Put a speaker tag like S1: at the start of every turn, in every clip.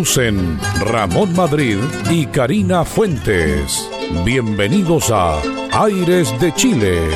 S1: Conducen Ramón Madrid y Karina Fuentes. Bienvenidos a Aires de Chile.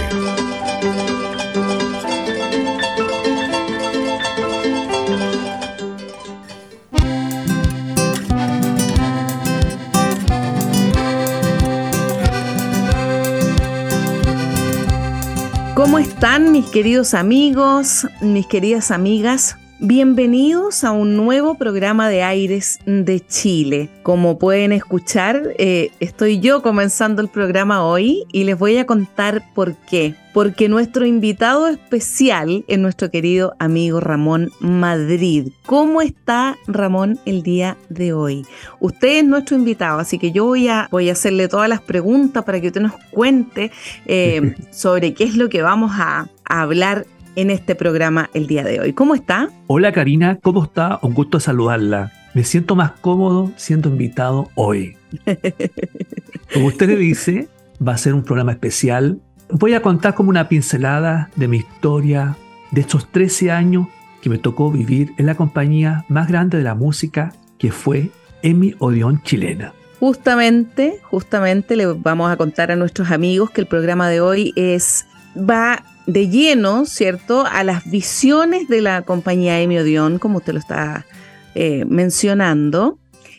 S2: ¿Cómo están mis queridos amigos, mis queridas amigas? Bienvenidos a un nuevo programa de Aires de Chile. Como pueden escuchar, eh, estoy yo comenzando el programa hoy y les voy a contar por qué. Porque nuestro invitado especial es nuestro querido amigo Ramón Madrid. ¿Cómo está Ramón el día de hoy? Usted es nuestro invitado, así que yo voy a, voy a hacerle todas las preguntas para que usted nos cuente eh, sobre qué es lo que vamos a, a hablar en este programa el día de hoy. ¿Cómo está?
S3: Hola Karina, ¿cómo está? Un gusto saludarla. Me siento más cómodo siendo invitado hoy. Como usted le dice, va a ser un programa especial. Voy a contar como una pincelada de mi historia de estos 13 años que me tocó vivir en la compañía más grande de la música, que fue Emi Odeón Chilena.
S2: Justamente, justamente le vamos a contar a nuestros amigos que el programa de hoy es va de lleno, ¿cierto?, a las visiones de la compañía Emi Odeon, como usted lo está eh, mencionando,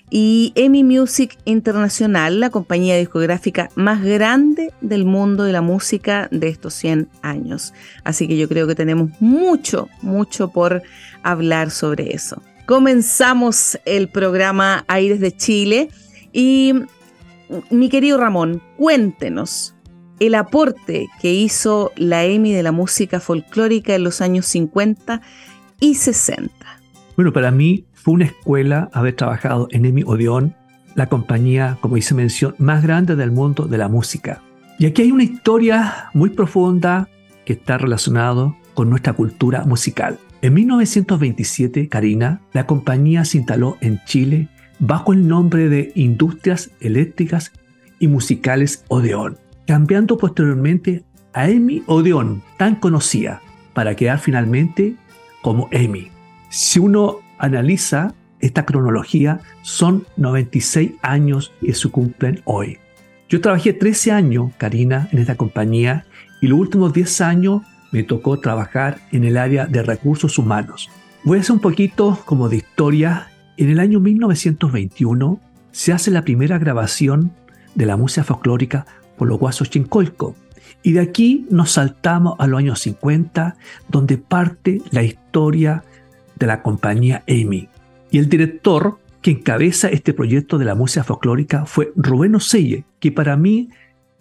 S2: y Emi Music Internacional, la compañía discográfica más grande del mundo de la música de estos 100 años. Así que yo creo que tenemos mucho, mucho por hablar sobre eso. Comenzamos el programa Aires de Chile y mi querido Ramón, cuéntenos, el aporte que hizo la EMI de la música folclórica en los años 50 y 60.
S3: Bueno, para mí fue una escuela haber trabajado en EMI Odeón, la compañía, como hice mención, más grande del mundo de la música. Y aquí hay una historia muy profunda que está relacionada con nuestra cultura musical. En 1927, Karina, la compañía se instaló en Chile bajo el nombre de Industrias Eléctricas y Musicales Odeón cambiando posteriormente a Emi Odeon, tan conocida, para quedar finalmente como Emi. Si uno analiza esta cronología, son 96 años que se cumplen hoy. Yo trabajé 13 años, Karina, en esta compañía y los últimos 10 años me tocó trabajar en el área de recursos humanos. Voy a hacer un poquito como de historia. En el año 1921 se hace la primera grabación de la música folclórica por los guasos chincolco. Y de aquí nos saltamos a los años 50, donde parte la historia de la compañía EMI. Y el director que encabeza este proyecto de la música folclórica fue Rubén Oselle, que para mí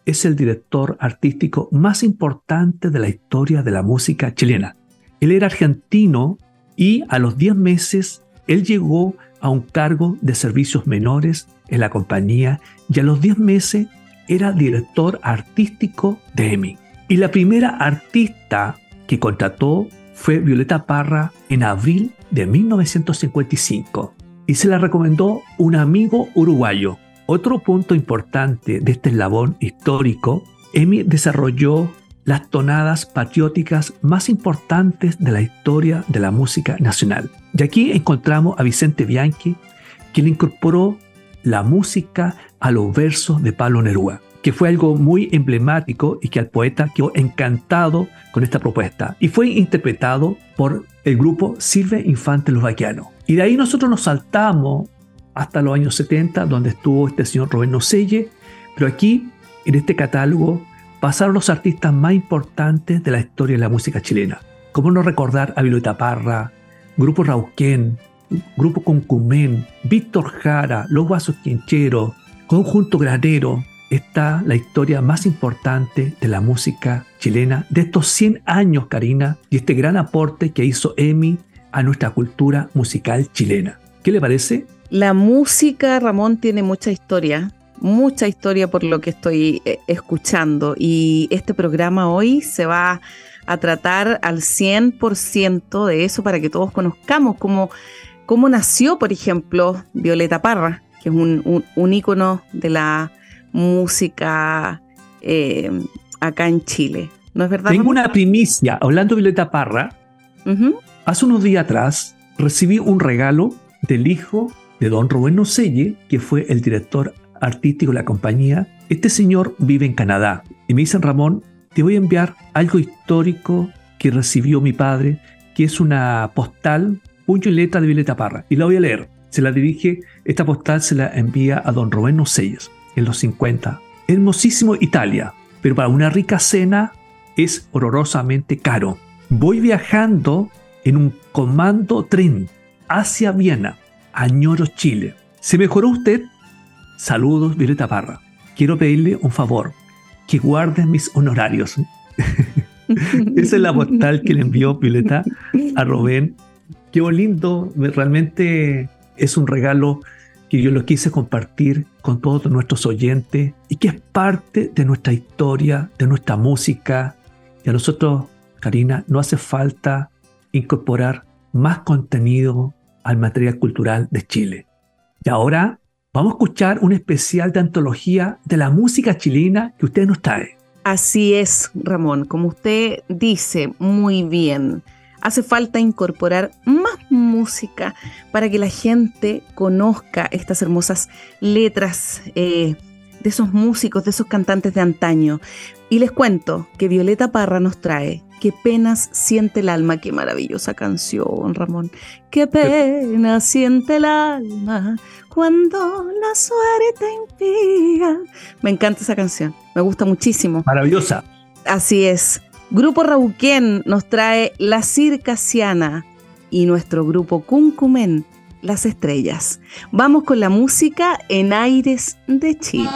S3: es el director artístico más importante de la historia de la música chilena. Él era argentino y a los 10 meses él llegó a un cargo de servicios menores en la compañía y a los 10 meses era director artístico de EMI. Y la primera artista que contrató fue Violeta Parra en abril de 1955 y se la recomendó un amigo uruguayo. Otro punto importante de este eslabón histórico, EMI desarrolló las tonadas patrióticas más importantes de la historia de la música nacional. Y aquí encontramos a Vicente Bianchi, quien incorporó la música a los versos de Pablo Neruda, que fue algo muy emblemático y que al poeta quedó encantado con esta propuesta. Y fue interpretado por el grupo Silve Infante Los Vaquianos. Y de ahí nosotros nos saltamos hasta los años 70, donde estuvo este señor Roberto Selle, pero aquí, en este catálogo, pasaron los artistas más importantes de la historia de la música chilena. ¿Cómo no recordar a Violeta Parra, Grupo Rauquén, Grupo Concumén, Víctor Jara, Los Vasos Quincheros, Conjunto Granero, está la historia más importante de la música chilena de estos 100 años, Karina, y este gran aporte que hizo Emi a nuestra cultura musical chilena. ¿Qué le parece?
S2: La música, Ramón, tiene mucha historia, mucha historia por lo que estoy eh, escuchando y este programa hoy se va a tratar al 100% de eso para que todos conozcamos cómo, cómo nació, por ejemplo, Violeta Parra, que es un, un, ícono de la música eh, acá en Chile. ¿No es verdad?
S3: Tengo una primicia. Hablando de Violeta Parra, hace unos días atrás recibí un regalo del hijo de don Rubén Nocelle, que fue el director artístico de la compañía. Este señor vive en Canadá y me dicen, Ramón, te voy a enviar algo histórico que recibió mi padre, que es una postal, y letra de Violeta Parra. Y la voy a leer. Se la dirige, esta postal se la envía a don Rubén Nocelles en los 50. Hermosísimo Italia, pero para una rica cena es horrorosamente caro. Voy viajando en un comando tren hacia Viena, Añoro, Chile. ¿Se mejoró usted? Saludos, Violeta Parra. Quiero pedirle un favor, que guarde mis honorarios. Esa es la postal que le envió Violeta a Rubén. Qué lindo, realmente es un regalo que yo lo quise compartir con todos nuestros oyentes y que es parte de nuestra historia, de nuestra música. Y a nosotros, Karina, no hace falta incorporar más contenido al material cultural de Chile. Y ahora vamos a escuchar un especial de antología de la música chilena que usted nos trae.
S2: Así es, Ramón, como usted dice muy bien hace falta incorporar más música para que la gente conozca estas hermosas letras eh, de esos músicos, de esos cantantes de antaño. Y les cuento que Violeta Parra nos trae Qué penas siente el alma, qué maravillosa canción, Ramón. Qué pena siente el alma cuando la suerte impía. Me encanta esa canción, me gusta muchísimo.
S3: Maravillosa.
S2: Así es. Grupo Rauquén nos trae La Circasiana y nuestro grupo Cuncumen, Las Estrellas. Vamos con la música en aires de Chile.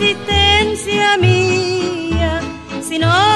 S4: existencia mía, si no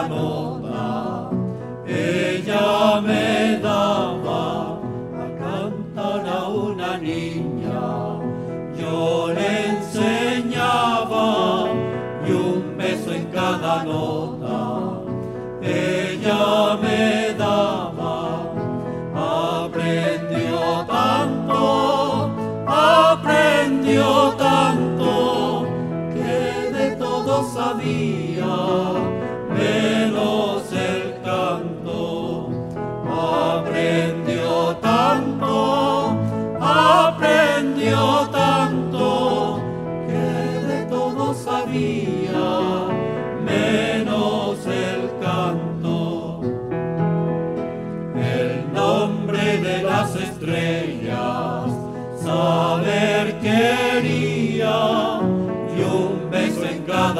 S4: canona, ella me daba a cantar a una
S5: niña, yo le enseñaba y un beso en cada nota.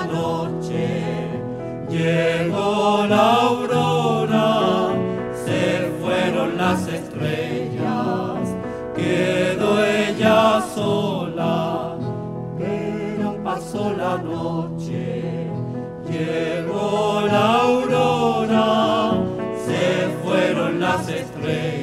S5: noche, llegó la aurora, se fueron las estrellas, quedó ella sola, pero pasó la noche, llegó la aurora, se fueron las estrellas,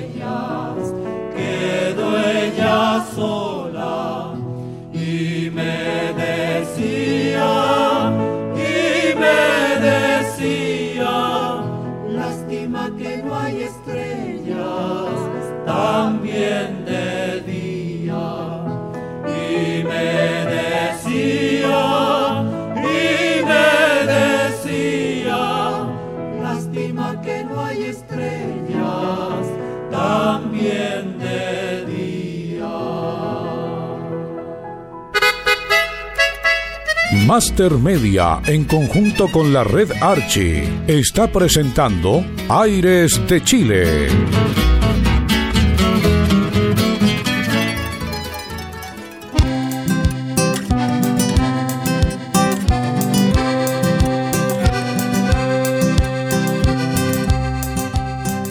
S1: Master Media, en conjunto con la red Archie, está presentando Aires de Chile.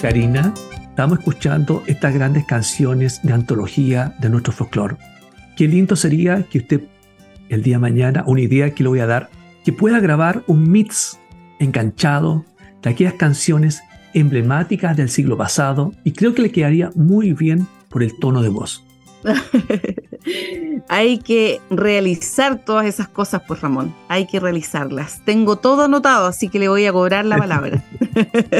S3: Karina, estamos escuchando estas grandes canciones de antología de nuestro folclore. Qué lindo sería que usted el día de mañana, una idea que le voy a dar, que pueda grabar un mix enganchado de aquellas canciones emblemáticas del siglo pasado y creo que le quedaría muy bien por el tono de voz.
S2: Hay que realizar todas esas cosas, pues Ramón. Hay que realizarlas. Tengo todo anotado, así que le voy a cobrar la palabra.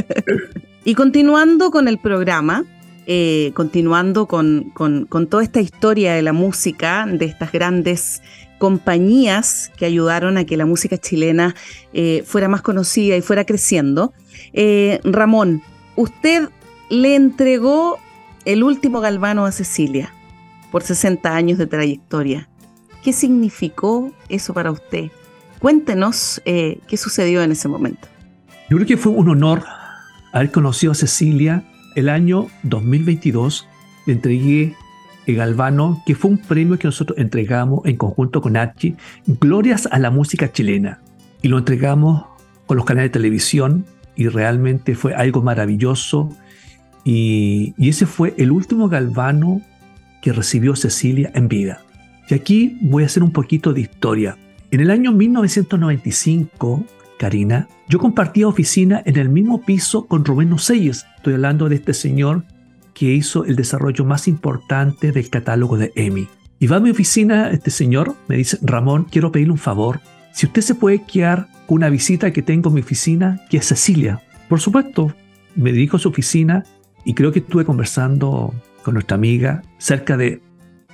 S2: y continuando con el programa, eh, continuando con, con- con toda esta historia de la música, de estas grandes compañías que ayudaron a que la música chilena eh, fuera más conocida y fuera creciendo. Eh, Ramón, usted le entregó el último galvano a Cecilia por 60 años de trayectoria. ¿Qué significó eso para usted? Cuéntenos eh, qué sucedió en ese momento.
S3: Yo creo que fue un honor haber conocido a Cecilia el año 2022. Le entregué Galvano, que fue un premio que nosotros entregamos en conjunto con Archie, Glorias a la música chilena. Y lo entregamos con los canales de televisión y realmente fue algo maravilloso. Y, ese fue el último Galvano que recibió Cecilia en vida. Y aquí voy a hacer un poquito de historia. En el año 1995, Karina, yo compartía oficina en el mismo piso con Rubén Ocelles. Estoy hablando de este señor que hizo el desarrollo más importante del catálogo de EMI. Y va a mi oficina este señor, me dice, Ramón, quiero pedirle un favor. Si usted se puede quedar con una visita que tengo en mi oficina, que es Cecilia. Por supuesto, me dirijo a su oficina y creo que estuve conversando con nuestra amiga cerca de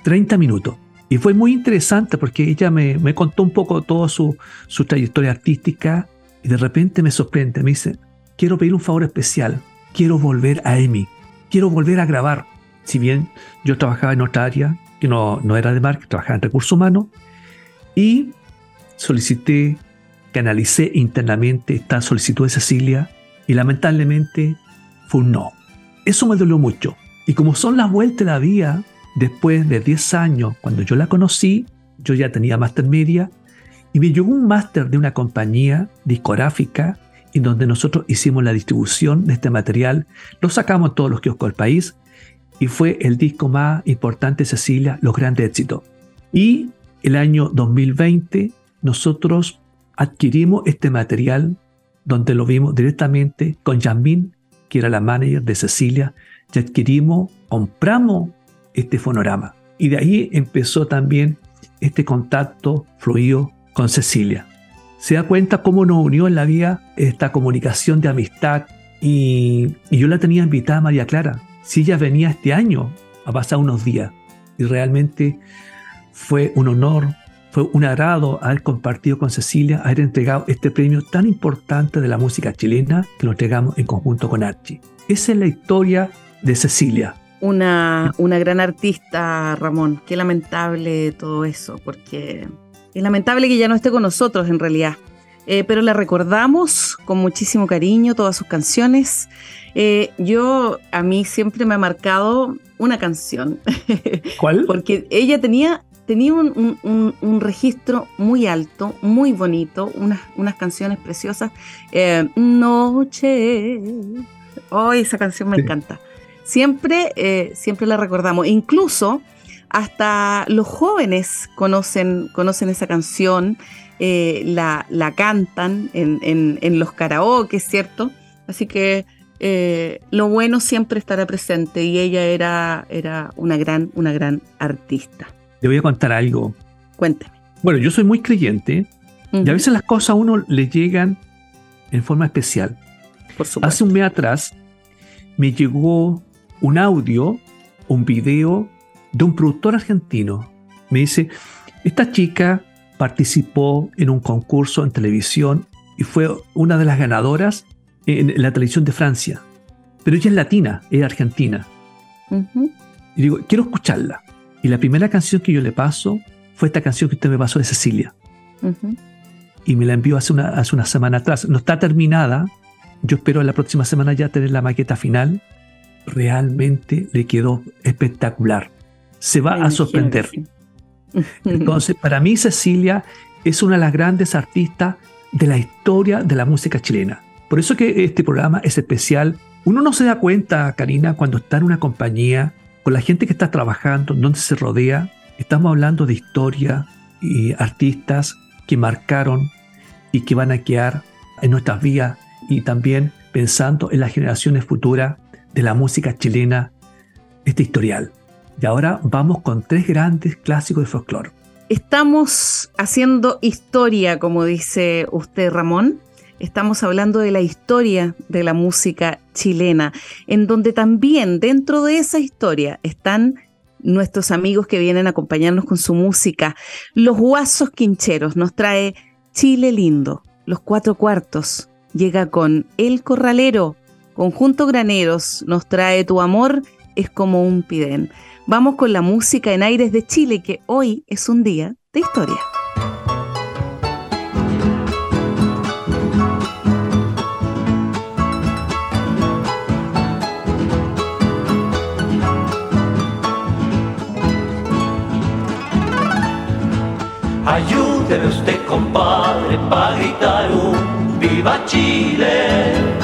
S3: 30 minutos. Y fue muy interesante porque ella me, me contó un poco toda su, su trayectoria artística y de repente me sorprende. Me dice, quiero pedir un favor especial. Quiero volver a EMI. Quiero volver a grabar. Si bien yo trabajaba en otra área, que no, no era de marketing, trabajaba en recursos humanos, y solicité, canalicé internamente esta solicitud de Cecilia y lamentablemente fue un no. Eso me dolió mucho. Y como son las vueltas de la vida, después de 10 años, cuando yo la conocí, yo ya tenía máster media y me llegó un máster de una compañía discográfica en donde nosotros hicimos la distribución de este material, lo sacamos todos los kioscos del país y fue el disco más importante Cecilia, Los Grandes Éxitos. Y el año 2020 nosotros adquirimos este material donde lo vimos directamente con Yasmín, que era la manager de Cecilia, y adquirimos, compramos este fonorama. Y de ahí empezó también este contacto fluido con Cecilia. Se da cuenta cómo nos unió en la vida esta comunicación de amistad y, yo la tenía invitada a María Clara. Si ella venía este año a pasar unos días y realmente fue un honor, fue un agrado haber compartido con Cecilia, haber entregado este premio tan importante de la música chilena que lo entregamos en conjunto con Archie. Esa es la historia de Cecilia.
S2: Una, una gran artista, Ramón. Qué lamentable todo eso, porque Es lamentable que ya no esté con nosotros en realidad. Eh, pero la recordamos con muchísimo cariño, todas sus canciones. Eh, yo, a mí siempre me ha marcado una canción.
S3: ¿Cuál?
S2: Porque ella tenía, tenía un, un- un registro muy alto, muy bonito, unas, unas canciones preciosas. Eh, Noche. Oh, esa canción me
S3: Sí.
S2: encanta. Siempre, siempre la recordamos. Incluso hasta los jóvenes conocen, conocen esa canción, eh, la, la cantan en, en, en los karaoke, ¿cierto? Así que eh, lo bueno siempre estará presente y ella era, era una, gran, una gran artista.
S3: Te voy a contar algo.
S2: Cuénteme.
S3: Bueno, yo soy muy creyente y a veces las cosas a uno le llegan en forma especial.
S2: Por supuesto.
S3: Hace un mes atrás me llegó un audio, un video de un productor argentino. Me dice, esta chica participó en un concurso en televisión y fue una de las ganadoras en la televisión de Francia. Pero ella es latina, es argentina. Y digo, quiero escucharla. Y la primera canción que yo le paso fue esta canción que usted me pasó de Cecilia. Y me la envió hace una, hace una semana atrás. No está terminada. Yo espero la próxima semana ya tener la maqueta final. Realmente le quedó espectacular. Se va a sorprender. Entonces, para mí Cecilia es una de las grandes artistas de la historia de la música chilena. Por eso que este programa es especial. Uno no se da cuenta, Karina, cuando está en una compañía, con la gente que está trabajando, donde se rodea. Estamos hablando de historia y artistas que marcaron y que van a quedar en nuestras vías y también pensando en las generaciones futuras de la música chilena, este historial. Y ahora vamos con tres grandes clásicos de folclore.
S2: Estamos haciendo historia, como dice usted, Ramón. Estamos hablando de la historia de la música chilena, en donde también dentro de esa historia están nuestros amigos que vienen a acompañarnos con su música. Los Guasos Quincheros nos trae Chile Lindo, los cuatro cuartos. Llega con El Corralero, Conjunto Graneros, nos trae Tu Amor es como un pidén. Vamos con la música en aires de Chile, que hoy es un día de historia.
S6: Ayúdeme usted, compadre, para gritar un viva Chile,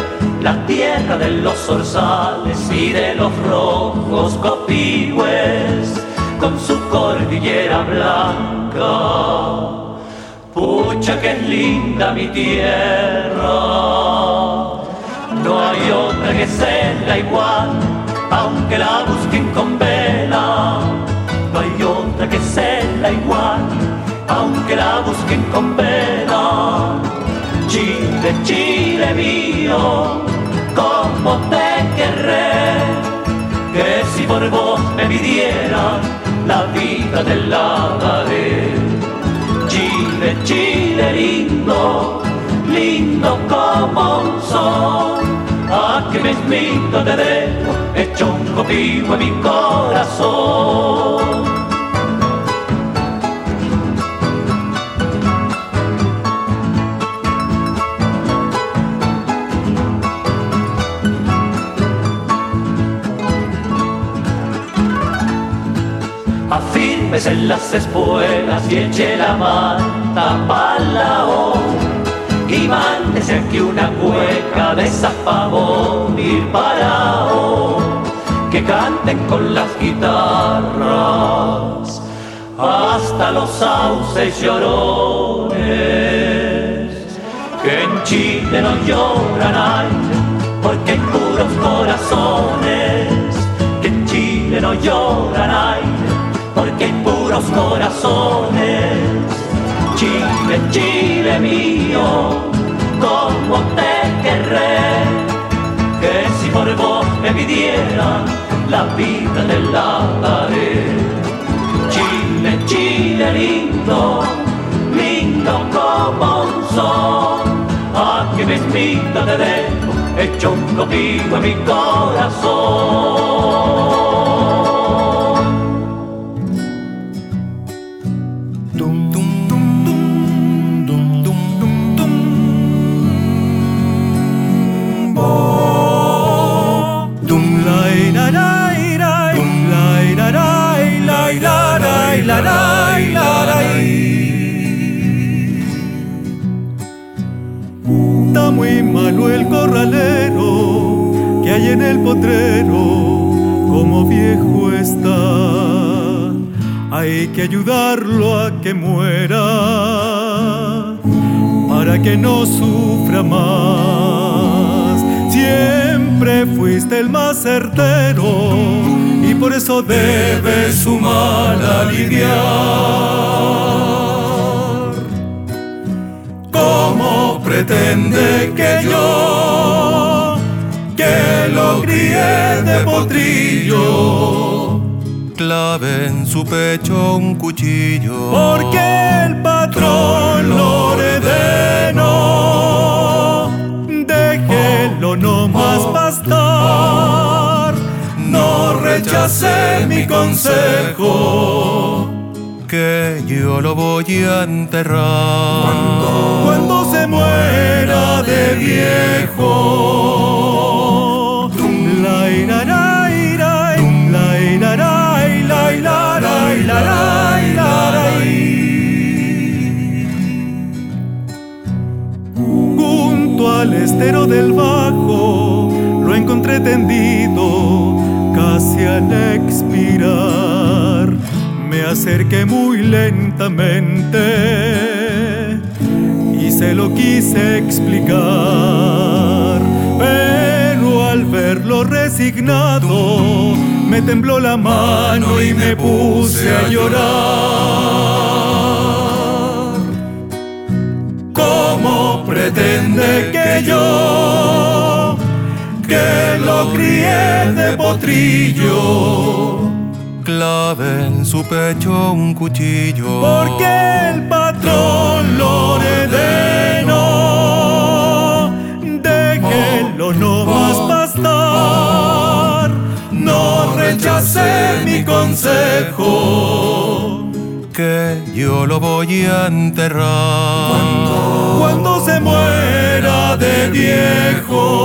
S6: la tierra de los zorzales y de los rojos copigües, con su cordillera blanca. Pucha que es linda mi tierra, no hay otra que sea igual, aunque la busquen con vela. No hay otra que sea igual, aunque la busquen con vela. Chile, Chile mío, como te querré, que si por vos me pidieran, la vida te la daré. Chile, Chile lindo, lindo como un sol, a que mismito te dejo, hecho un en mi corazón. En las espuelas y eche la manta pa'l y mándese aquí una cueca de zapabón ir parao que canten con las guitarras hasta los sauces llorones. Que en Chile no lloran aire porque hay puros corazones que en Chile no lloran aire hay puros corazones Chile, Chile mío, como te querré, que si por vos me pidieran, la vida te la daré. Chile, Chile lindo, lindo como un sol, aquí mismito te dejo, hecho un copio en mi corazón.
S7: que hay en el potrero, como viejo está.
S8: Hay que ayudarlo a que muera para que no sufra más. Siempre fuiste el más certero y por eso debes sumar a aliviar. ¿Cómo pretende que yo críe de potrillo,
S9: clave en su pecho un cuchillo.
S8: Porque el patrón lo ordenó. Déjelo no más bastar. No rechace mi consejo.
S9: Que yo lo voy a enterrar.
S8: Cuando se muera de viejo. Junto al estero del bajo lo encontré tendido casi al expirar. Me acerqué muy lentamente y se lo quise explicar. Verlo resignado, me tembló la mano y me puse a llorar. ¿Cómo pretende que yo, que lo crié de potrillo,
S9: clave en su pecho un cuchillo.
S8: porque el patrón lo ordenó. No más bastar, no rechace mi consejo.
S9: Que yo lo voy a enterrar.
S8: Cuando se muera de viejo.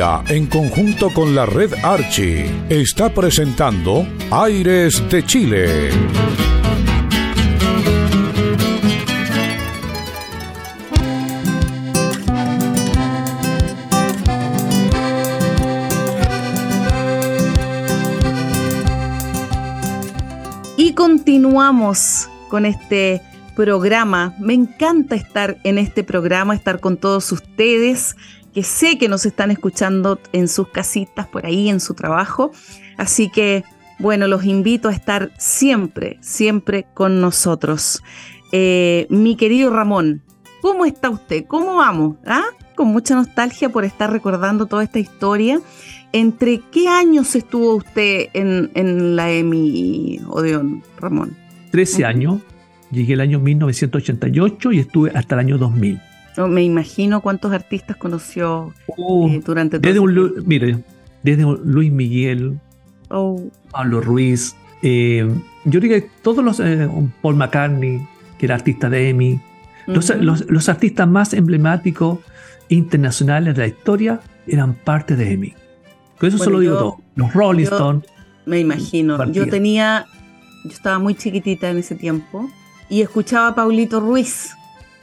S10: En
S1: conjunto con la red Archie, está presentando Aires de Chile.
S2: Y continuamos con este programa. Me encanta estar en este programa, estar con todos ustedes, que sé que nos están escuchando en sus casitas, por ahí, en su trabajo. Así que, bueno, los invito a estar siempre, siempre con nosotros. Eh, mi querido Ramón, ¿cómo está usted? ¿Cómo vamos? ¿Ah? Con mucha nostalgia por estar recordando toda esta historia. ¿Entre qué años estuvo usted en, en la EMI Odeón, Ramón?
S3: 13
S2: Ujú.
S3: años, llegué el año 1988 y estuve hasta el año 2000.
S2: No, me imagino cuántos artistas conoció
S3: Oh,
S2: eh, durante todo
S3: desde un, mire, desde Luis Miguel,
S2: Oh,
S3: Pablo Ruiz, eh, yo diría que todos los, eh, Paul McCartney, que era artista de EMI, los, los- los artistas más emblemáticos internacionales de la historia eran parte de EMI. Con eso
S2: Bueno,
S3: solo digo
S2: yo-
S3: todo. Los Rolling Stones,
S2: Me imagino.
S3: Partida.
S2: Yo tenía, yo estaba muy chiquitita en ese tiempo y escuchaba a Pablito Ruiz.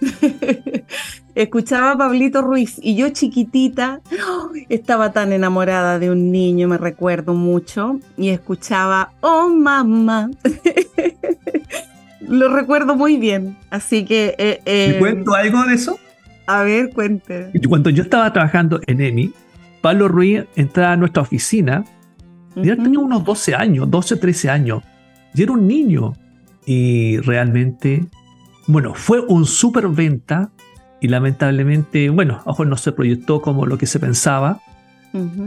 S2: escuchaba a Pablito Ruiz y yo chiquitita ¡oh! estaba tan enamorada de un niño, me recuerdo mucho, y escuchaba, oh mamá. Lo recuerdo muy bien, así que... eh,
S3: ¿te
S2: eh,
S3: cuento algo de eso?
S2: A ver, cuente.
S3: Cuando yo estaba trabajando en EMI, Pablo Ruiz entraba a nuestra oficina y él
S2: Ujú.
S3: tenía unos 12 años, 12, 13 años. Y era un niño. Y realmente, bueno, fue un súper venta. Y lamentablemente, bueno, ojo, no se proyectó como lo que se pensaba.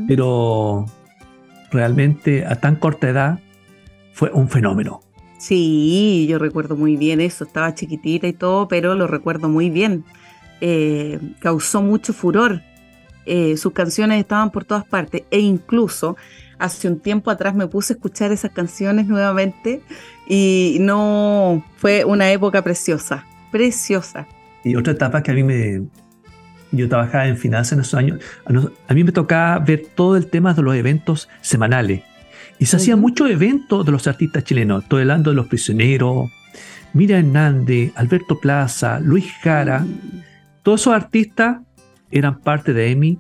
S3: Pero realmente a tan corta edad fue un fenómeno.
S2: Sí, yo recuerdo muy bien eso, estaba chiquitita y todo, pero lo recuerdo muy bien. Eh, causó mucho furor. Eh, sus canciones estaban por todas partes e incluso hace un tiempo atrás me puse a escuchar esas canciones nuevamente y no fue una época preciosa, preciosa.
S3: Y otra etapa que a mí me... Yo trabajaba en finanzas en esos años. A, nos- a mí me tocaba ver todo el tema de los eventos semanales. Y se hacían muchos eventos de los artistas chilenos. Estoy hablando de Los Prisioneros, Mira Hernández, Alberto Plaza, Luis Jara. Todos esos artistas eran parte de EMI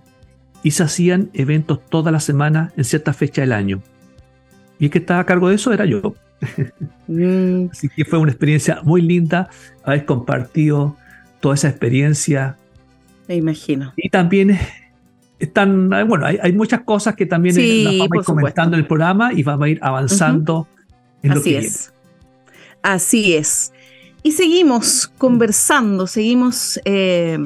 S3: y se hacían eventos todas las semanas en cierta fecha del año. Y el que estaba a cargo de eso era yo.
S2: Mm,
S3: Así que fue una experiencia muy linda haber compartido toda esa experiencia.
S2: me imagino.
S3: Y también están, bueno, hay, hay muchas cosas que también
S2: Sí,
S3: las vamos a ir comentando en el programa y vamos a ir avanzando en lo
S2: Así
S3: que
S2: es. Así es. Y seguimos conversando, seguimos eh,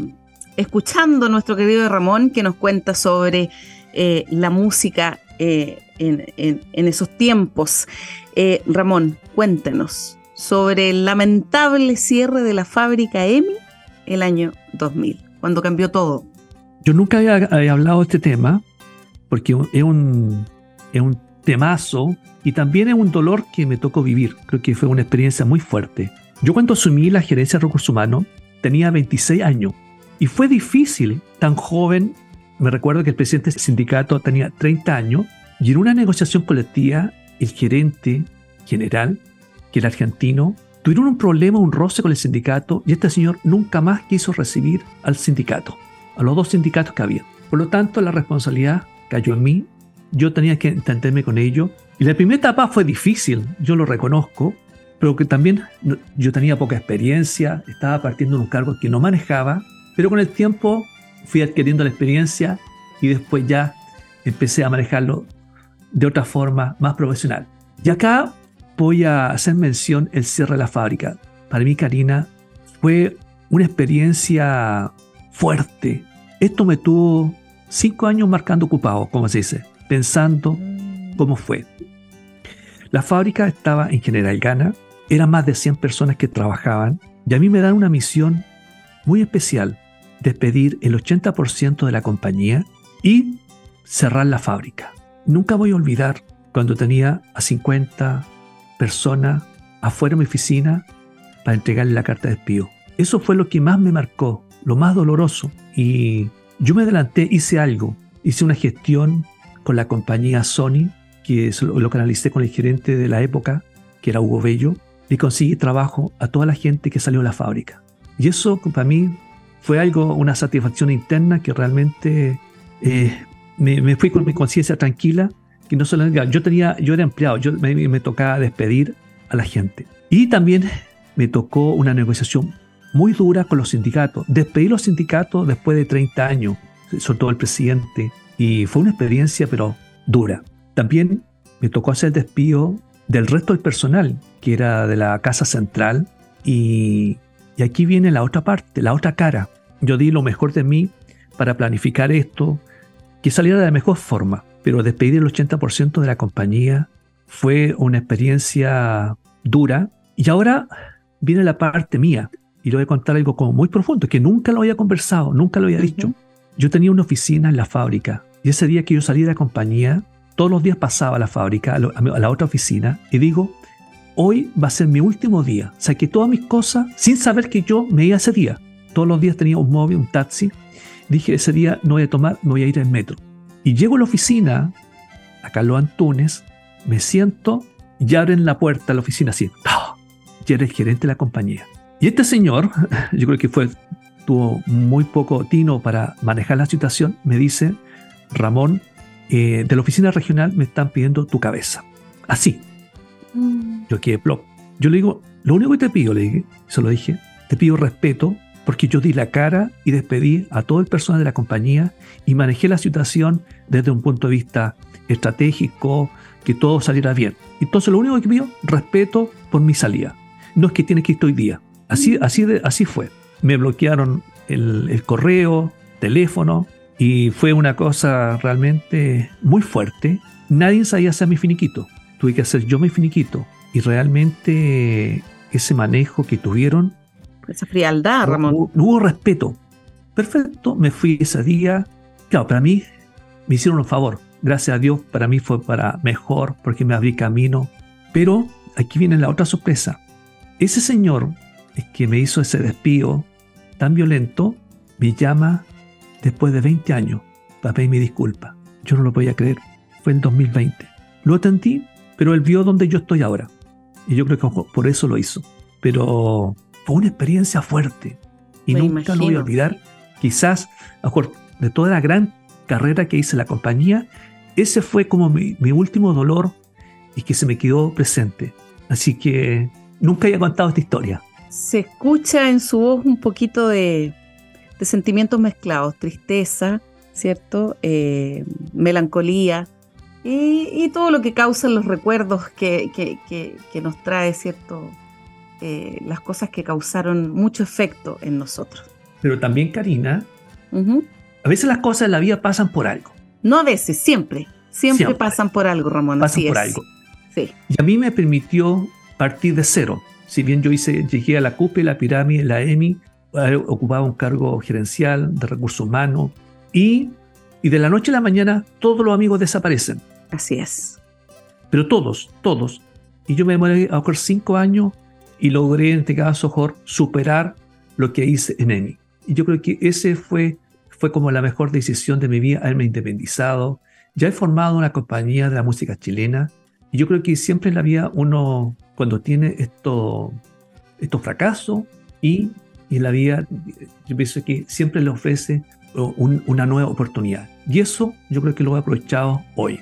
S2: escuchando a nuestro querido Ramón que nos cuenta sobre eh, la música eh, en, esos tiempos. Eh, Ramón, cuéntenos sobre el lamentable cierre de la fábrica EMI el año 2000, cuando cambió todo.
S3: Yo nunca había, había hablado de este tema porque es un, es un temazo y también es un dolor que me tocó vivir. Creo que fue una experiencia muy fuerte. Yo cuando asumí la gerencia de recursos humanos tenía 26 años y fue difícil, tan joven. Me recuerdo que el presidente del sindicato tenía 30 años y en una negociación colectiva el gerente general, que era argentino, tuvieron un problema, un roce con el sindicato y este señor nunca más quiso recibir al sindicato, a los dos sindicatos que había. Por lo tanto, la responsabilidad cayó en mí. Yo tenía que entenderme con ello. Y la primera etapa fue difícil, yo lo reconozco, pero que también yo tenía poca experiencia, estaba partiendo de un cargo que no manejaba, pero con el tiempo fui adquiriendo la experiencia y después ya empecé a manejarlo de otra forma más profesional. Y acá voy a hacer mención el cierre de la fábrica. Para mí, Karina, fue una experiencia fuerte. Esto me tuvo cinco años marcando ocupado, como se dice, pensando cómo fue. La fábrica estaba en General Gana, eran más de 100 personas que trabajaban y a mí me dan una misión muy especial, despedir el 80% de la compañía y cerrar la fábrica. Nunca voy a olvidar cuando tenía a 50 personas afuera de mi oficina para entregarle la carta de despido. Eso fue lo que más me marcó, lo más doloroso. Y yo me adelanté, hice algo, hice una gestión con la compañía Sony, que lo canalicé con el gerente de la época, que era Hugo Bello, y conseguí trabajo a toda la gente que salió de la fábrica. Y eso para mí fue algo, una satisfacción interna que realmente eh, me, fui con mi conciencia tranquila, que no solo yo tenía, yo era empleado, yo me, tocaba despedir a la gente. Y también me tocó una negociación muy dura con los sindicatos. Despedir los sindicatos después de 30 años, sobre todo el presidente, y fue una experiencia pero dura. También me tocó hacer el despido del resto del personal, que era de la Casa Central, y, y aquí viene la otra parte, la otra cara. Yo di lo mejor de mí para planificar esto, que saliera de la mejor forma, pero despedir el 80% de la compañía fue una experiencia dura. Y ahora viene la parte mía, y le voy a contar algo como muy profundo, que nunca lo había conversado, nunca lo había dicho. Yo tenía una oficina en la fábrica, y ese día que yo salí de la compañía, todos los días pasaba a la fábrica, a, la otra oficina, y digo, hoy va a ser mi último día. Saqué todas mis cosas sin saber que yo me iba ese día. Todos los días tenía un móvil, un taxi, Dije, ese día no voy a tomar, me voy a ir en metro. Y llego a la oficina, a Carlos Antunes, me siento y abren la puerta a la oficina así. ¡Ah! Y era el gerente de la compañía. Y este señor, yo creo que fue, tuvo muy poco tino para manejar la situación, me dice, Ramón, eh, de la oficina regional me están pidiendo tu cabeza. Así. Mm. Yo quedé plop. Yo le digo, lo único que te pido, le dije, se lo dije, te pido respeto porque yo di la cara y despedí a todo el personal de la compañía y manejé la situación desde un punto de vista estratégico, que todo saliera bien. Entonces lo único que pido, respeto por mi salida. No es que tiene que ir hoy día. Así, así, de, así fue. Me bloquearon el, el correo, teléfono, y fue una cosa realmente muy fuerte. Nadie sabía hacer mi finiquito. Tuve que hacer yo mi finiquito. Y realmente ese manejo que tuvieron
S2: esa frialdad, Ramón.
S3: No, hubo respeto. Perfecto, me fui ese día. Claro, para mí me hicieron un favor. Gracias a Dios, para mí fue para mejor, porque me abrí camino. Pero aquí viene la otra sorpresa. Ese señor que me hizo ese despido tan violento, me llama después de 20 años para pedirme disculpa. Yo no lo podía creer. Fue en 2020. Lo atendí, pero él vio dónde yo estoy ahora. Y yo creo que por eso lo hizo. Pero fue una experiencia fuerte y nunca lo voy a olvidar. Quizás, mejor, de toda la gran carrera que hice en la compañía, ese fue como mi, último dolor y que se me quedó presente. Así que nunca había contado esta historia.
S2: Se escucha en su voz un poquito de, sentimientos mezclados, tristeza, ¿cierto? Eh, melancolía y, todo lo que causan los recuerdos que, que nos trae, ¿cierto? Eh, las cosas que causaron mucho efecto en nosotros.
S3: Pero también, Karina, a veces las cosas en la vida pasan por algo.
S2: No a veces, siempre. Siempre, pasan por algo, Ramón.
S3: Pasan por algo. Sí. Y a mí me permitió partir de cero. Si bien yo hice, llegué a la CUPE, la pirámide, la EMI, eh, ocupaba un cargo gerencial de recursos humanos y, y de la noche a la mañana todos los amigos desaparecen.
S2: Así es.
S3: Pero todos, todos. Y yo me demoré a ocurrir cinco años y logré en este caso, Jorge, superar lo que hice en EMI. Y yo creo que ese fue, fue como la mejor decisión de mi vida, haberme independizado. Ya he formado una compañía de la música chilena y yo creo que siempre en la vida uno, cuando tiene esto, estos fracasos y, y en la vida, yo pienso que siempre le ofrece una nueva oportunidad. Y eso yo creo que lo he aprovechado hoy.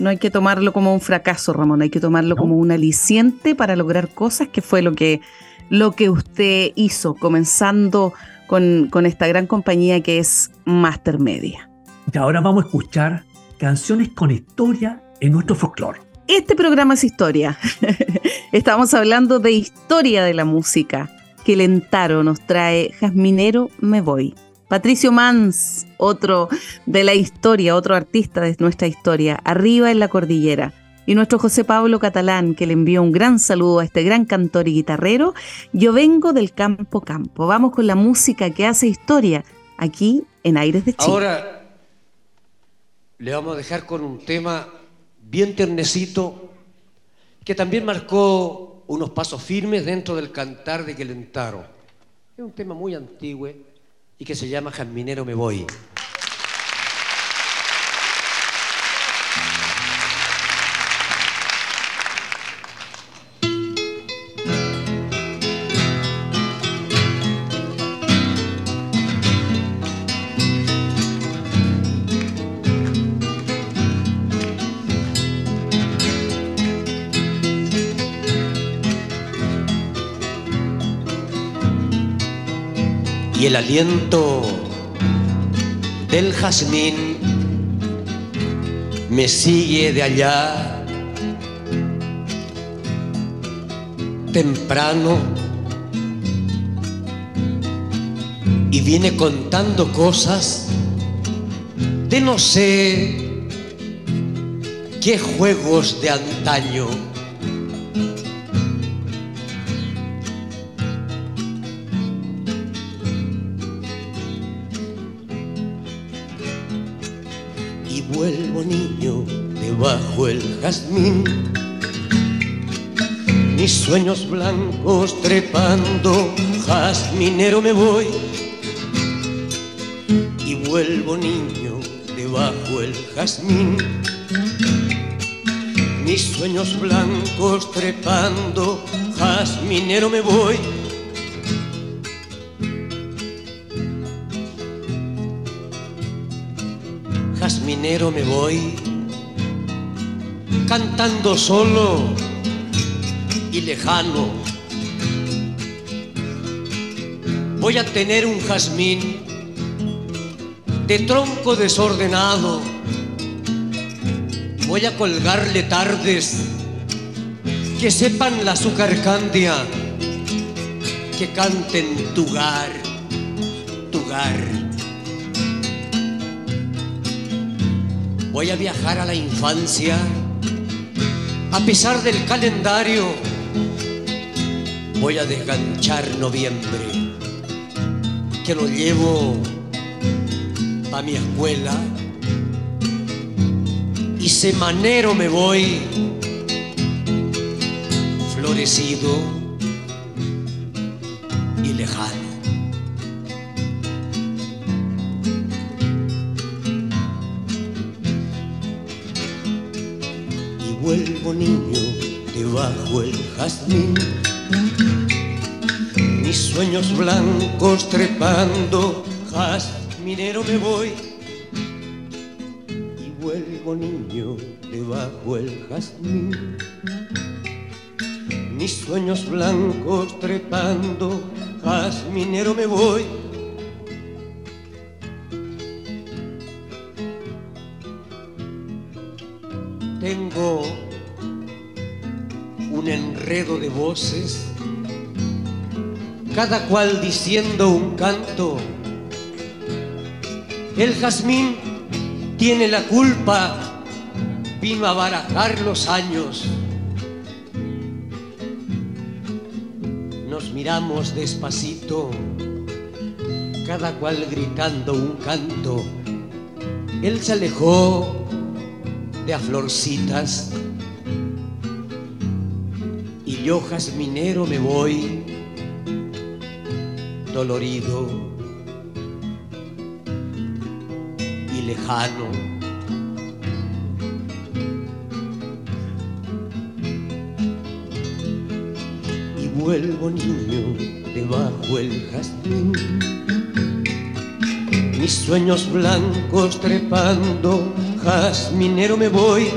S2: No hay que tomarlo como un fracaso, Ramón, hay que tomarlo como un aliciente para lograr cosas, que fue lo que, lo que usted hizo, comenzando con, con esta gran compañía que es Master Media.
S3: Y ahora vamos a escuchar canciones con historia en nuestro folclore.
S2: Este programa es historia. Estamos hablando de historia de la música. Que Lentaro nos trae Jasminero Me Voy. Patricio Mans, otro de la historia, otro artista de nuestra historia, arriba en la cordillera. Y nuestro José Pablo Catalán, que le envió un gran saludo a este gran cantor y guitarrero. Yo vengo del campo campo. Vamos con la música que hace historia aquí en Aires de Chile.
S11: Ahora le vamos a dejar con un tema bien ternecito que también marcó unos pasos firmes dentro del cantar de Quelentaro. Es un tema muy antiguo y que se llama Jasminero me voy. Y el aliento del jazmín me sigue de allá temprano y viene contando cosas de no sé qué juegos de antaño debajo el jazmín. Mis sueños blancos trepando, jazminero me voy. Y vuelvo niño debajo el jazmín. Mis sueños blancos trepando, jazminero me voy. Jasminero me voy, cantando solo y lejano. Voy a tener un jazmín de tronco desordenado. Voy a colgarle tardes que sepan la azúcar candia, que canten tugar, tugar. Voy a viajar a la infancia, a pesar del calendario. Voy a desganchar noviembre, que lo llevo a mi escuela. Y semanero me voy, florecido niño debajo el jazmín. Mis sueños blancos trepando, jazminero me voy. Y vuelvo niño debajo el jazmín. Mis sueños blancos trepando, jazminero me voy. Un enredo de voces, cada cual diciendo un canto. El jazmín tiene la culpa, vino a barajar los años. Nos miramos despacito, cada cual gritando un canto. Él se alejó de a florcitas yo jazminero me voy dolorido y lejano. Y vuelvo niño debajo el jazmín, mis sueños blancos trepando, jazminero me voy.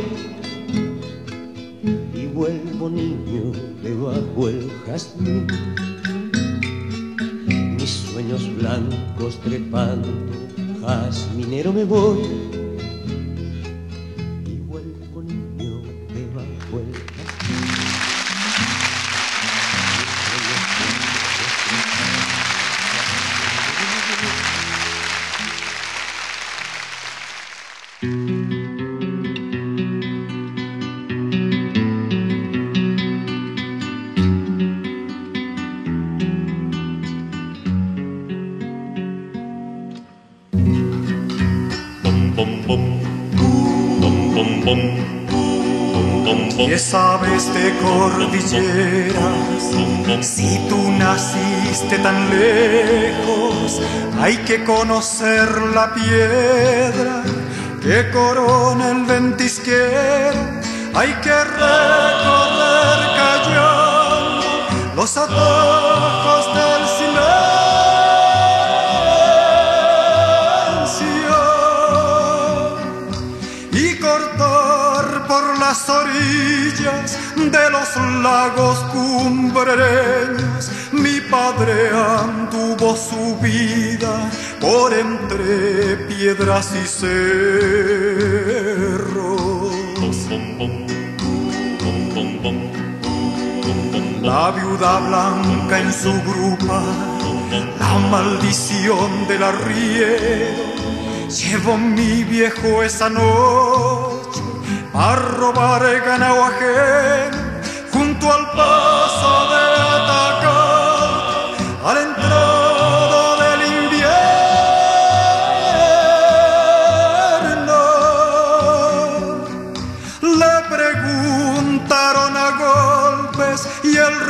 S11: Y vuelvo niño mis sueños blancos trepando, jazminero me voy
S12: conocer la piedra que corona el ventisquero. Su vida por entre piedras y cerros. La viuda blanca en su grupa, la maldición del arriero. Llevó mi viejo esa noche a robar el ganado junto al paso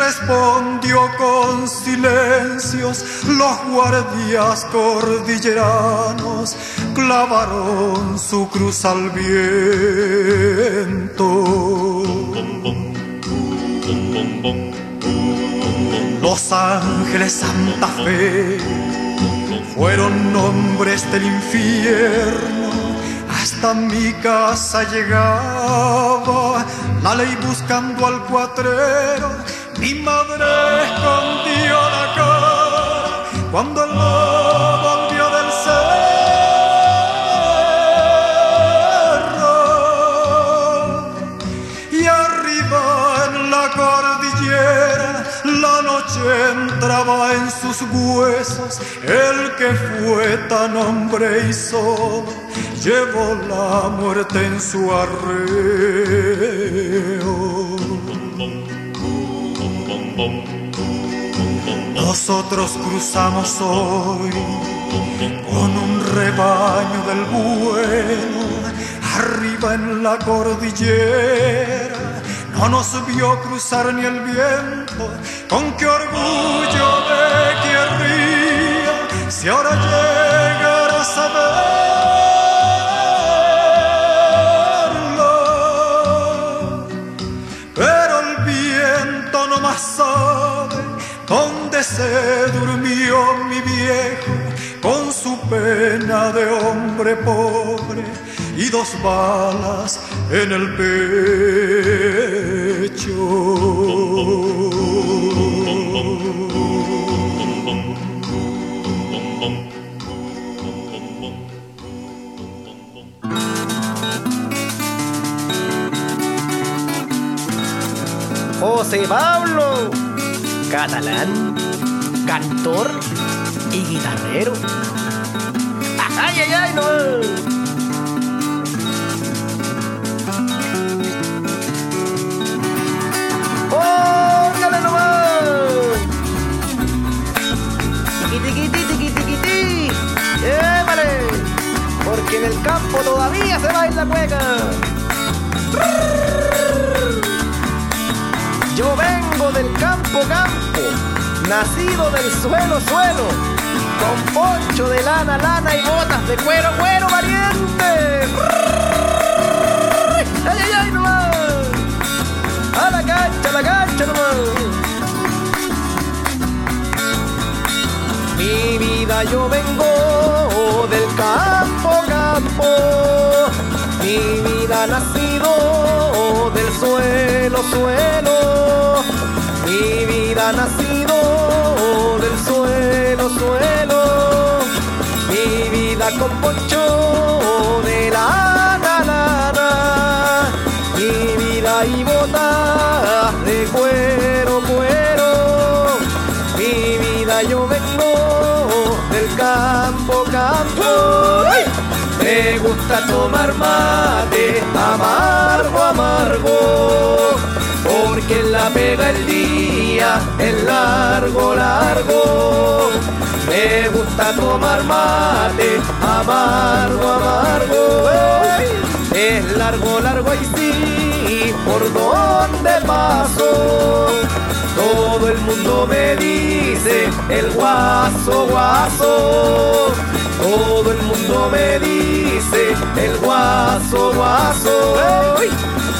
S12: respondió con silencios. Los guardias cordilleranos clavaron su cruz al viento. Los ángeles Santa Fe fueron nombres del infierno. Hasta mi casa llegaba la ley buscando al cuatrero. Mi madre escondió la cara cuando el lobo volvió del cerro. Y arriba en la cordillera la noche entraba en sus huesos. El que fue tan hombre y solo llevó la muerte en su arreo. Nosotros cruzamos hoy con un rebaño del bueno, arriba en la cordillera. No nos vio cruzar ni el viento, con qué orgullo de querría si ahora llegara a saberlo. Mi viejo con su pena de hombre pobre y dos balas en el
S13: José Pablo, catalán, cantor y guitarrero. ¡Ay, ay, ay! No. ¡Póngale nomás! Tiquiti, tiquiti, tiquiti, tiquiti. ¡Épale! Porque en el campo todavía se baila cueca. Yo vengo del campo, campo, nacido del suelo, suelo, con poncho de lana, lana y botas de cuero, cuero valiente. ¡Ay, ay, ay, nomás! A la cancha, a la cancha nomás. Mi vida yo vengo del campo, campo. Mi vida nacido del suelo, suelo. Mi vida nacido del suelo, suelo. Mi vida con poncho de lana, lana. Mi vida y botas de cuero, cuero. Mi vida yo vengo del campo, campo. Me gusta tomar mate amargo, amargo. Porque la pega el día es largo, largo. Me gusta tomar mate amargo, amargo. Es largo, largo y sí, por donde paso. Todo el mundo me dice el guaso, guaso. Todo el mundo me dice el guaso, guaso.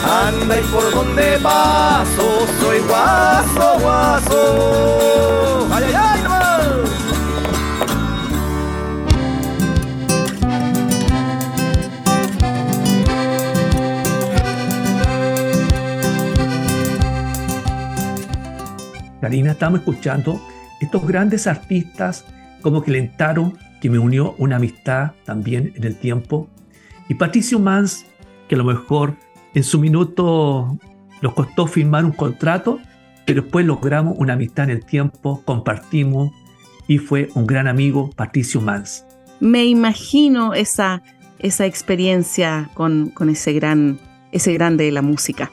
S13: Anda y por donde paso, soy guaso, guaso. ¡Ay, ay, ay!
S3: Karina, estamos escuchando estos grandes artistas como Clentaro, que me unió una amistad también en el tiempo, y Patricio Mans, que a lo mejor en su minuto nos costó firmar un contrato, pero después logramos una amistad en el tiempo, compartimos y fue un gran amigo, Patricio Mans.
S2: Me imagino esa, esa experiencia con, con ese, gran, ese grande de la música.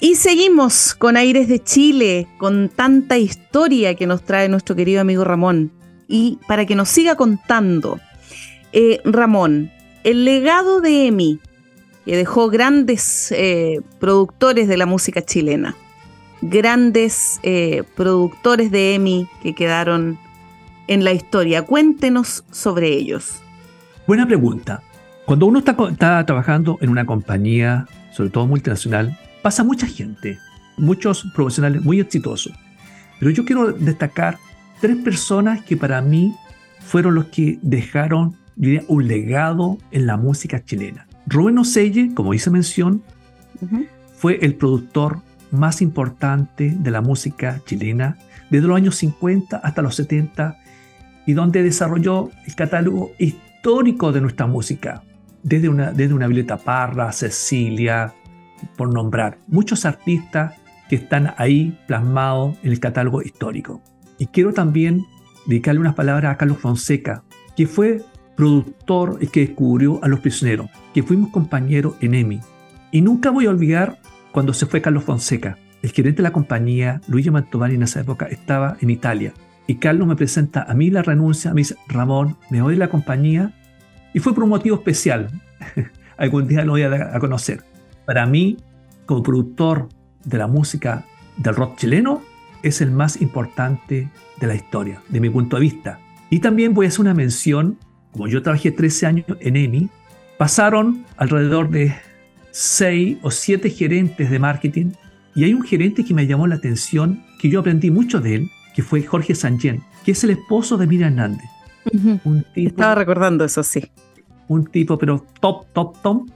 S2: Y seguimos con Aires de Chile, con tanta historia que nos trae nuestro querido amigo Ramón. Y para que nos siga contando, eh, Ramón, el legado de Emi, que dejó grandes eh, productores de la música chilena, grandes eh, productores de Emi que quedaron en la historia. Cuéntenos sobre ellos.
S3: Buena pregunta. Cuando uno está, trabajando en una compañía, sobre todo multinacional, pasa mucha gente, muchos profesionales muy exitosos. Pero yo quiero destacar tres personas que para mí fueron los que dejaron, un legado en la música chilena. Rubén Oselle, como hice mención, fue el productor más importante de la música chilena desde los años 50 hasta los 70 y donde desarrolló el catálogo histórico de nuestra música, desde una, desde una Violeta Parra, Cecilia, por nombrar muchos artistas que están ahí plasmados en el catálogo histórico. Y quiero también dedicarle unas palabras a Carlos Fonseca, que fue productor que descubrió a Los Prisioneros, que fuimos compañeros en EMI. Y nunca voy a olvidar cuando se fue Carlos Fonseca. El gerente de la compañía, Luigi Mantovani, en esa época estaba en Italia. Y Carlos me presenta a mí la renuncia, me dice, Ramón, me voy de la compañía. Y fue por un motivo especial. Algún día lo voy a a conocer. Para mí, como productor de la música del rock chileno, es el más importante de la historia, de mi punto de vista. Y también voy a hacer una mención, como yo trabajé 13 años en EMI, pasaron alrededor de 6 o 7 gerentes de marketing y hay un gerente que me llamó la atención, que yo aprendí mucho de él, que fue Jorge Sanjen, que es el esposo de Miriam Hernández. Un tipo,
S2: Estaba recordando eso, sí.
S3: un tipo, pero top, top, top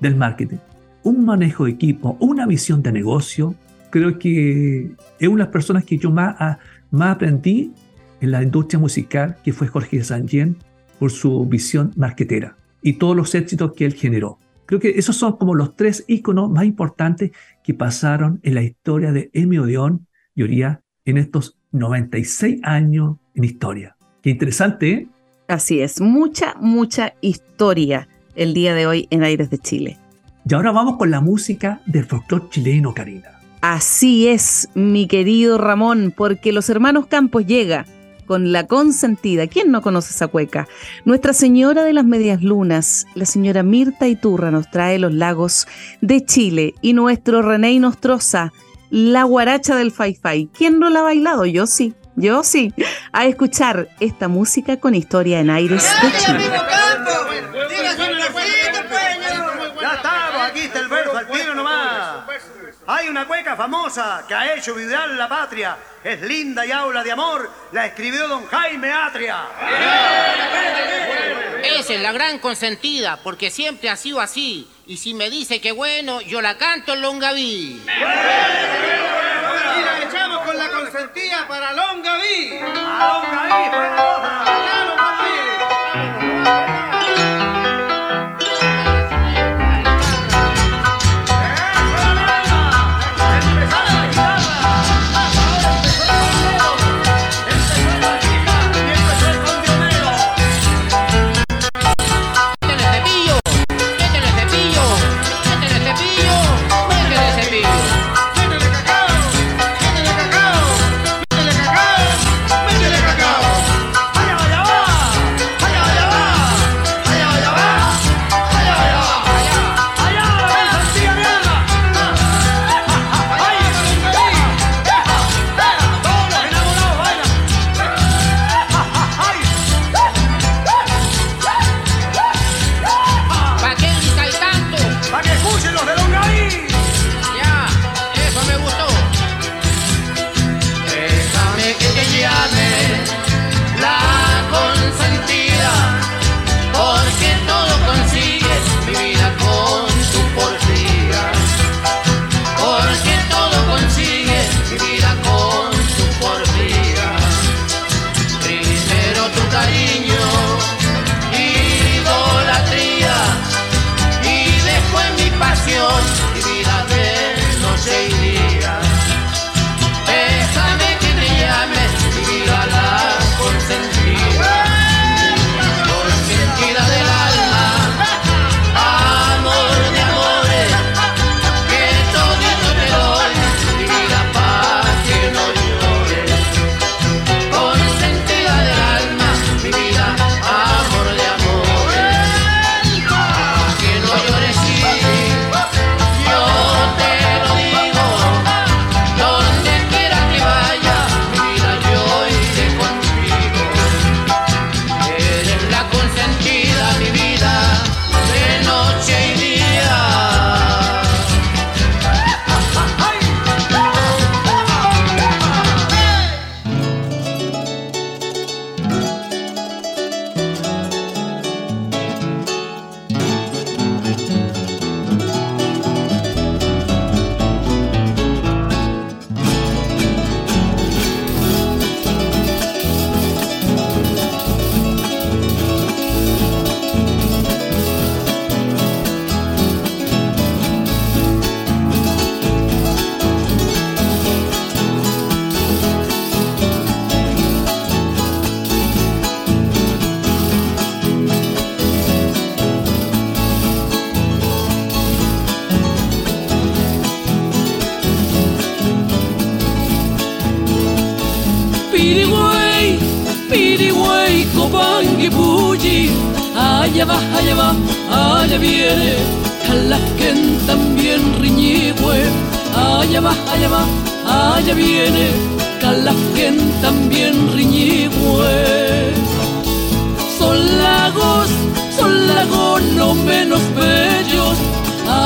S3: del marketing. Un manejo de equipo, una visión de negocio. Creo que es una de las personas que yo más, a- más aprendí en la industria musical, que fue Jorge Sanjen, por su visión marketera y todos los éxitos que él generó. Creo que esos son como los tres íconos más importantes que pasaron en la historia de Emi Odeón y Oría en estos 96 años en historia. Qué interesante, ¿eh?
S2: Así es, mucha, mucha historia el día de hoy en Aires de Chile.
S3: Y ahora vamos con la música del folclore chileno, Karina.
S2: Así es, mi querido Ramón, porque los hermanos Campos llega con la consentida. ¿Quién no conoce esa cueca? Nuestra Señora de las Medias Lunas, la señora Mirta Iturra, nos trae los lagos de Chile y nuestro René Nostroza, la guaracha del Fai Fai. ¿Quién no la ha bailado? Yo sí, yo sí. A escuchar esta música con historia en aires de Chile.
S14: Ya estamos, aquí está el verso al tiro nomás. Hay una cueca famosa que ha hecho vibrar la patria. Es linda y habla de amor. La escribió don Jaime Atria.
S15: Esa es la gran consentida, porque siempre ha sido así. Y si me dice que bueno, yo la canto en Longaví.
S14: Y la echamos con la consentida para Longaví. A Longaví, fuera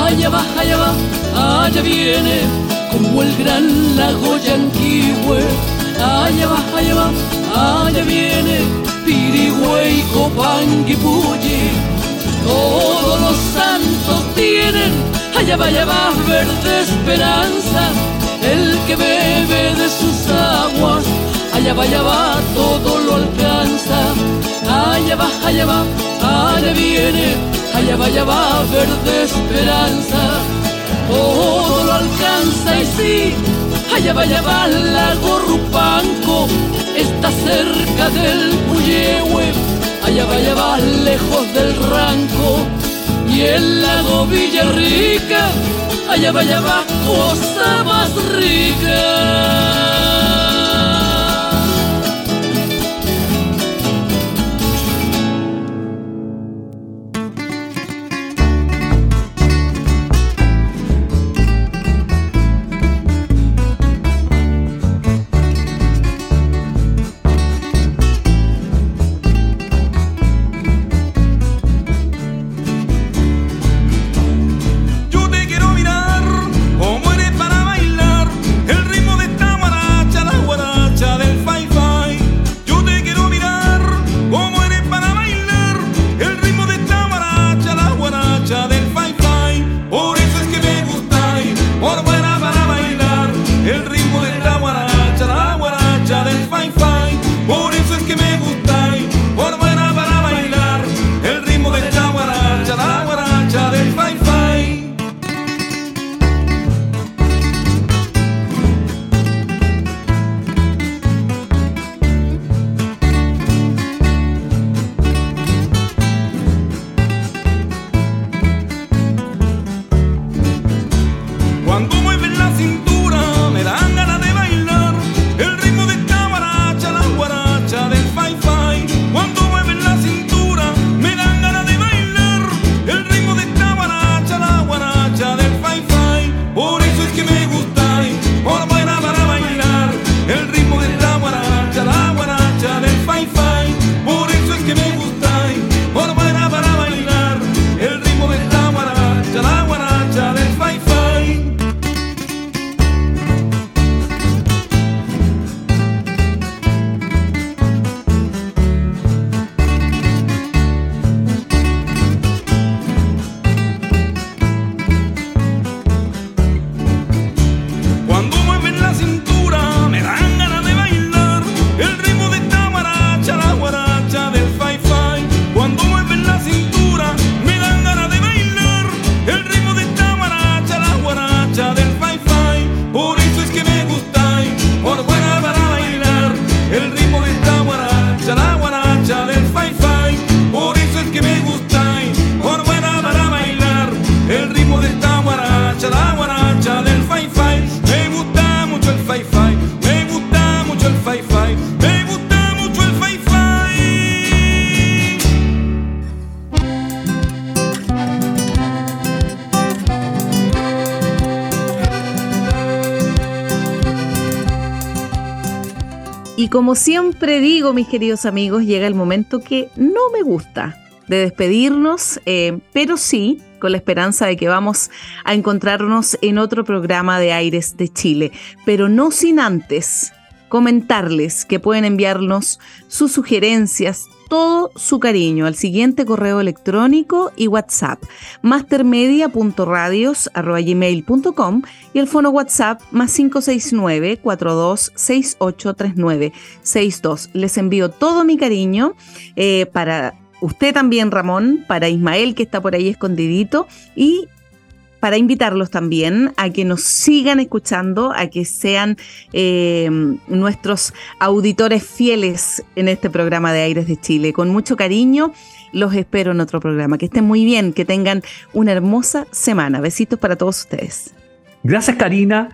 S16: allá va, allá va, allá viene, como el gran lago Yanquihue, allá va, allá va, allá viene Pirigüey, Copangui, todos los santos tienen, allá va, allá va, verde esperanza, el que bebe de sus aguas, allá va, allá va, todo lo alcanza, allá va, allá va, allá viene, allá va, allá va, verde esperanza, todo lo alcanza y sí, allá va, allá va, lago Rupanco, está cerca del Puyehue, allá va, allá va, lejos del Ranco, y el lago Villarrica, allá va, allá va, cosa más rica.
S2: Como siempre digo, mis queridos amigos, llega el momento que no me gusta de despedirnos, eh, pero sí con la esperanza de que vamos a encontrarnos en otro programa de Aires de Chile, pero no sin antes comentarles que pueden enviarnos sus sugerencias, todo su cariño al siguiente correo electrónico y WhatsApp, mastermedia.radios.gmail.com y el fono WhatsApp más 569-42683962. Les envío todo mi cariño eh, para usted también, Ramón, para Ismael, que está por ahí escondidito, y para invitarlos también a que nos sigan escuchando, a que sean eh, nuestros auditores fieles en este programa de Aires de Chile. Con mucho cariño, los espero en otro programa. Que estén muy bien, que tengan una hermosa semana. Besitos para todos ustedes.
S3: Gracias, Karina.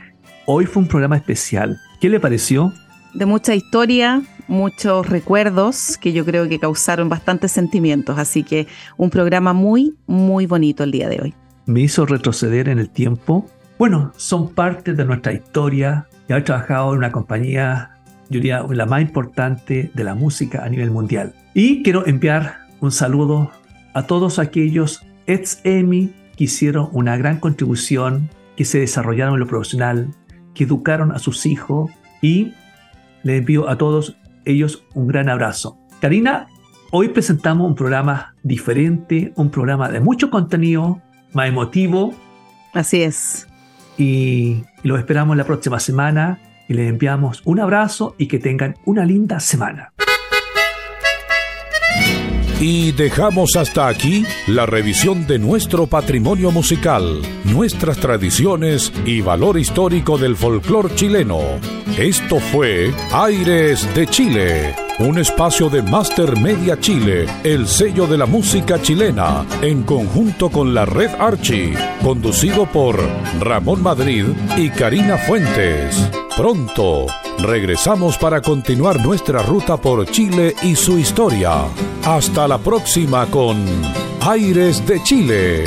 S3: Hoy fue un programa especial. ¿Qué le pareció?
S2: De mucha historia, muchos recuerdos que yo creo que causaron bastantes sentimientos. Así que un programa muy, muy bonito el día de hoy.
S3: Me hizo retroceder en el tiempo. Bueno, son parte de nuestra historia. Ya he trabajado en una compañía, yo diría, la más importante de la música a nivel mundial. Y quiero enviar un saludo a todos aquellos ex EMI que hicieron una gran contribución, que se desarrollaron en lo profesional, que educaron a sus hijos y les envío a todos ellos un gran abrazo. Karina, hoy presentamos un programa diferente, un programa de mucho contenido, más emotivo.
S2: Así es.
S3: Y, los esperamos la próxima semana y les enviamos un abrazo y que tengan una linda semana.
S1: Y dejamos hasta aquí la revisión de nuestro patrimonio musical, nuestras tradiciones y valor histórico del folclor chileno. Esto fue Aires de Chile, un espacio de Master Media Chile, el sello de la música chilena, en conjunto con la Red Archie, conducido por Ramón Madrid y Karina Fuentes. Pronto regresamos para continuar nuestra ruta por Chile y su historia. Hasta la próxima con Aires de Chile.